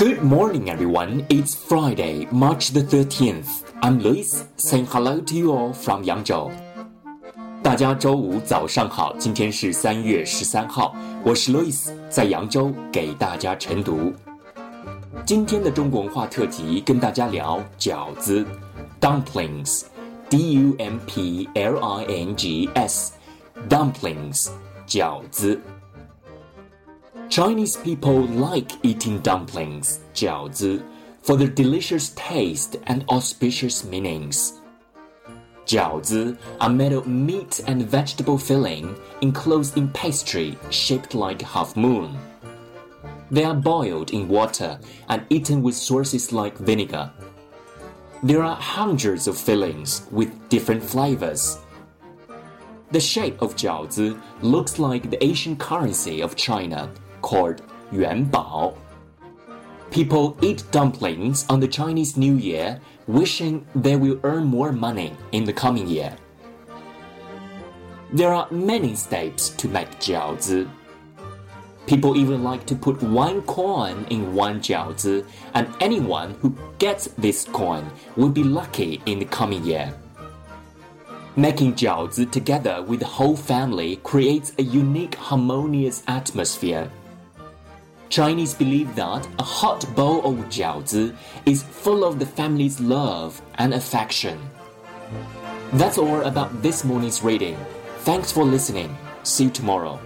Good morning, everyone. It's Friday, March the 13th. I'm Lewis, saying hello to you all from Yangzhou. 大家周五早上好，今天是三月十三号，我是 Lewis，在扬州给大家晨读。今天的中国文化特辑跟大家聊饺子，dumplings，d u m p l i n g s，dumplings，饺子。Chinese people like eating dumplings, jiaozi, for their delicious taste and auspicious meanings. Jiaozi are made of meat and vegetable filling enclosed in pastry shaped like half moon. They are boiled in water and eaten with sauces like vinegar. There are hundreds of fillings with different flavors. The shape of jiaozi looks like the Asian currency of China called yuanbao. People eat dumplings on the Chinese New Year, wishing they will earn more money in the coming year. There are many steps to make jiaozi. People even like to put one coin in one jiaozi, and anyone who gets this coin will be lucky in the coming year. Making jiaozi together with the whole family creates a unique harmonious atmosphere Chinese believe that a hot bowl of jiaozi is full of the family's love and affection. That's all about this morning's reading. Thanks for listening. See you tomorrow.